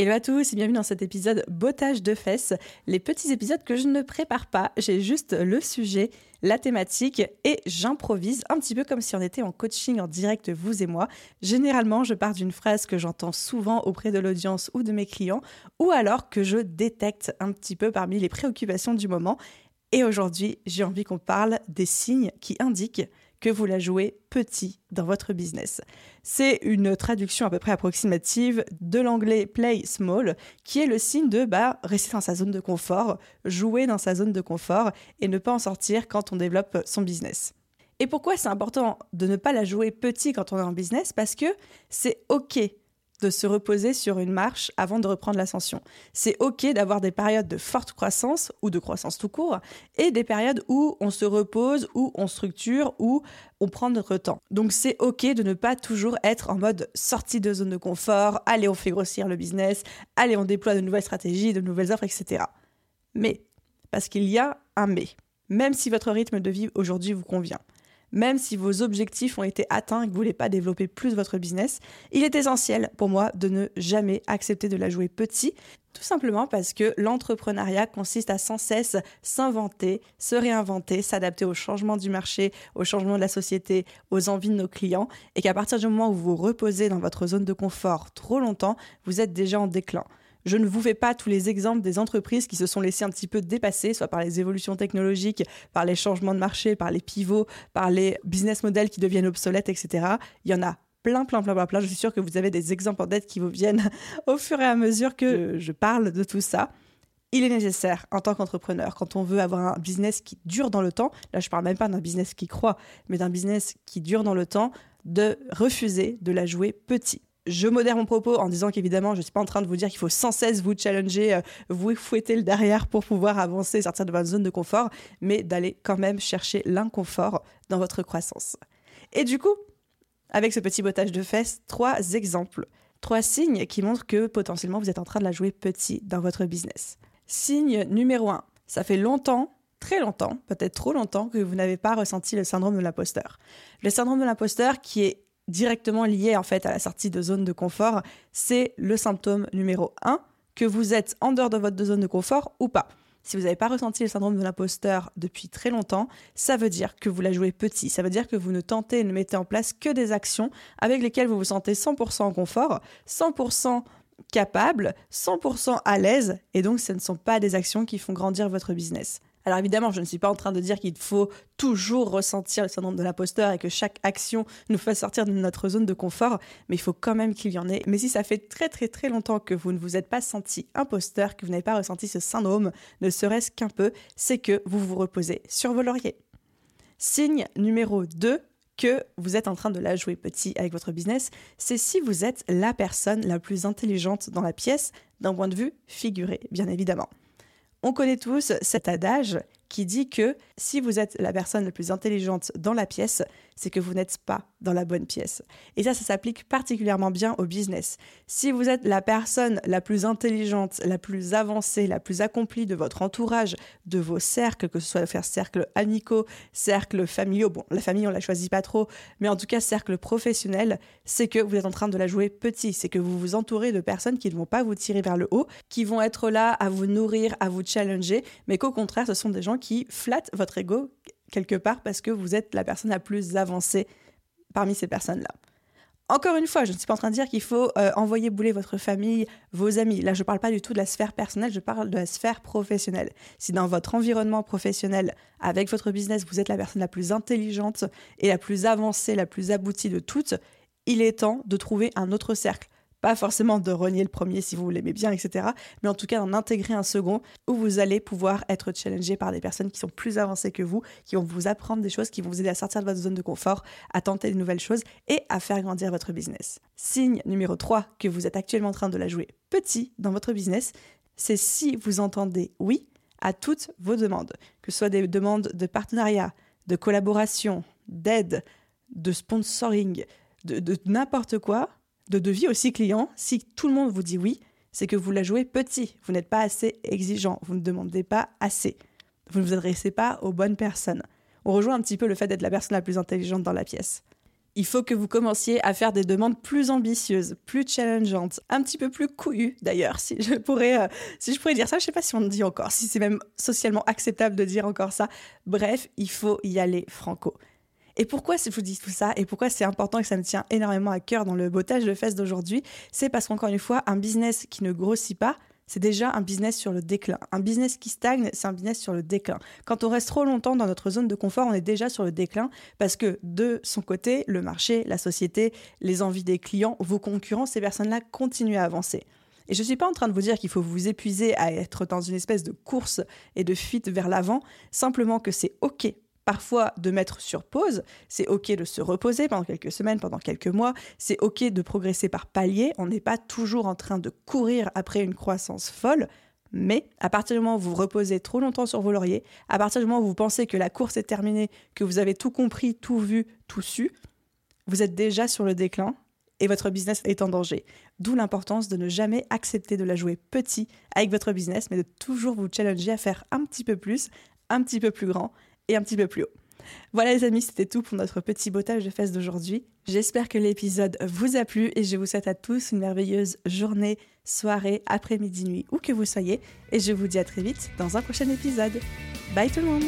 Hello à tous et bienvenue dans cet épisode Bottage de fesses, les petits épisodes que je ne prépare pas, j'ai juste le sujet, la thématique et j'improvise un petit peu comme si on était en coaching en direct vous et moi. Généralement, je pars d'une phrase que j'entends souvent auprès de l'audience ou de mes clients ou alors que je détecte un petit peu parmi les préoccupations du moment. Et aujourd'hui, j'ai envie qu'on parle des signes qui indiquent que vous la jouez petit dans votre business. C'est une traduction à peu près approximative de l'anglais play small, qui est le signe de bah, rester dans sa zone de confort, jouer dans sa zone de confort et ne pas en sortir quand on développe son business. Et pourquoi c'est important de ne pas la jouer petit quand on est en business? Parce que c'est OK de se reposer sur une marche avant de reprendre l'ascension. C'est OK d'avoir des périodes de forte croissance ou de croissance tout court et des périodes où on se repose, où on structure, où on prend notre temps. Donc c'est OK de ne pas toujours être en mode sortie de zone de confort, allez on fait grossir le business, allez on déploie de nouvelles stratégies, de nouvelles offres, etc. Mais, parce qu'il y a un mais, même si votre rythme de vie aujourd'hui vous convient, même si vos objectifs ont été atteints et que vous ne voulez pas développer plus votre business, il est essentiel pour moi de ne jamais accepter de la jouer petit, tout simplement parce que l'entrepreneuriat consiste à sans cesse s'inventer, se réinventer, s'adapter aux changements du marché, aux changements de la société, aux envies de nos clients, et qu'à partir du moment où vous vous reposez dans votre zone de confort trop longtemps, vous êtes déjà en déclin. Je ne vous fais pas tous les exemples des entreprises qui se sont laissées un petit peu dépasser, soit par les évolutions technologiques, par les changements de marché, par les pivots, par les business models qui deviennent obsolètes, etc. Il y en a plein, plein, plein, plein, plein. Je suis sûre que vous avez des exemples en tête qui vous viennent au fur et à mesure que je parle de tout ça. Il est nécessaire en tant qu'entrepreneur, quand on veut avoir un business qui dure dans le temps, là je parle même pas d'un business qui croît, mais d'un business qui dure dans le temps, de refuser de la jouer petit je modère mon propos en disant qu'évidemment, je ne suis pas en train de vous dire qu'il faut sans cesse vous challenger, euh, vous fouetter le derrière pour pouvoir avancer, sortir de votre zone de confort, mais d'aller quand même chercher l'inconfort dans votre croissance. Et du coup, avec ce petit bottage de fesses, trois exemples, trois signes qui montrent que potentiellement vous êtes en train de la jouer petit dans votre business. Signe numéro un, ça fait longtemps très longtemps, peut-être trop longtemps, que vous n'avez pas ressenti le syndrome de l'imposteur. Le syndrome de l'imposteur qui est directement lié en fait à la sortie de zone de confort, c'est le symptôme numéro 1, que vous êtes en dehors de votre zone de confort ou pas. Si vous n'avez pas ressenti le syndrome de l'imposteur depuis très longtemps, ça veut dire que vous la jouez petit. Ça veut dire que vous ne tentez et ne mettez en place que des actions avec lesquelles vous vous sentez 100% en confort, 100% capable, 100% à l'aise, et donc ce ne sont pas des actions qui font grandir votre business. Alors évidemment, je ne suis pas en train de dire qu'il faut toujours ressentir le syndrome de l'imposteur et que chaque action nous fasse sortir de notre zone de confort, mais il faut quand même qu'il y en ait. Mais si ça fait très très très longtemps que vous ne vous êtes pas senti imposteur, que vous n'avez pas ressenti ce syndrome, ne serait-ce qu'un peu, c'est que vous vous reposez sur vos lauriers. Signe numéro 2 que vous êtes en train de la jouer petit avec votre business, c'est si vous êtes la personne la plus intelligente dans la pièce d'un point de vue figuré, bien évidemment. On connaît tous cet adage qui dit que si vous êtes la personne la plus intelligente dans la pièce, c'est que vous n'êtes pas dans la bonne pièce. Et ça, ça s'applique particulièrement bien au business. Si vous êtes la personne la plus intelligente, la plus avancée, la plus accomplie de votre entourage, de vos cercles, que ce soit faire cercle amicaux, cercle familiaux, bon, la famille, on la choisit pas trop, mais en tout cas, cercle professionnel, c'est que vous êtes en train de la jouer petit. C'est que vous vous entourez de personnes qui ne vont pas vous tirer vers le haut, qui vont être là à vous nourrir, à vous challenger, mais qu'au contraire, ce sont des gens qui flattent votre ego quelque part parce que vous êtes la personne la plus avancée parmi ces personnes-là. Encore une fois, je ne suis pas en train de dire qu'il faut euh, envoyer bouler votre famille, vos amis. Là, je ne parle pas du tout de la sphère personnelle, je parle de la sphère professionnelle. Si dans votre environnement professionnel, avec votre business, vous êtes la personne la plus intelligente et la plus avancée, la plus aboutie de toutes, il est temps de trouver un autre cercle Pas forcément de renier le premier si vous l'aimez bien, etc. Mais en tout cas d'en intégrer un second où vous allez pouvoir être challengé par des personnes qui sont plus avancées que vous, qui vont vous apprendre des choses, qui vont vous aider à sortir de votre zone de confort, à tenter de nouvelles choses et à faire grandir votre business. Signe numéro 3 que vous êtes actuellement en train de la jouer petit dans votre business, c'est si vous entendez oui à toutes vos demandes, que ce soit des demandes de partenariat, de collaboration, d'aide, de sponsoring, de, n'importe quoi, de devis aussi client, si tout le monde vous dit oui, c'est que vous la jouez petit, vous n'êtes pas assez exigeant, vous ne demandez pas assez, vous ne vous adressez pas aux bonnes personnes. On rejoint un petit peu le fait d'être la personne la plus intelligente dans la pièce. Il faut que vous commenciez à faire des demandes plus ambitieuses, plus challengeantes, un petit peu plus couillues d'ailleurs, si je pourrais, euh, si je pourrais dire ça. Je ne sais pas si on le dit encore, si c'est même socialement acceptable de dire encore ça. Bref, il faut y aller franco. Et pourquoi je vous dis tout ça et pourquoi c'est important et que ça me tient énormément à cœur dans le bottage de fesses d'aujourd'hui, c'est parce qu'encore une fois, un business qui ne grossit pas, c'est déjà un business sur le déclin. Un business qui stagne, c'est un business sur le déclin. Quand on reste trop longtemps dans notre zone de confort, on est déjà sur le déclin parce que de son côté, le marché, la société, les envies des clients, vos concurrents, ces personnes-là continuent à avancer. Et je ne suis pas en train de vous dire qu'il faut vous épuiser à être dans une espèce de course et de fuite vers l'avant, simplement que c'est OK parfois de mettre sur pause. C'est OK de se reposer pendant quelques semaines, pendant quelques mois. C'est OK de progresser par paliers. On n'est pas toujours en train de courir après une croissance folle. Mais à partir du moment où vous reposez trop longtemps sur vos lauriers, à partir du moment où vous pensez que la course est terminée, que vous avez tout compris, tout vu, tout su, vous êtes déjà sur le déclin et votre business est en danger. D'où l'importance de ne jamais accepter de la jouer petit avec votre business, mais de toujours vous challenger à faire un petit peu plus, un petit peu plus grand et un petit peu plus haut. Voilà les amis, c'était tout pour notre petit bottage de fesses d'aujourd'hui. J'espère que l'épisode vous a plu et je vous souhaite à tous une merveilleuse journée, soirée, après-midi, nuit, où que vous soyez. Et je vous dis à très vite dans un prochain épisode. Bye tout le monde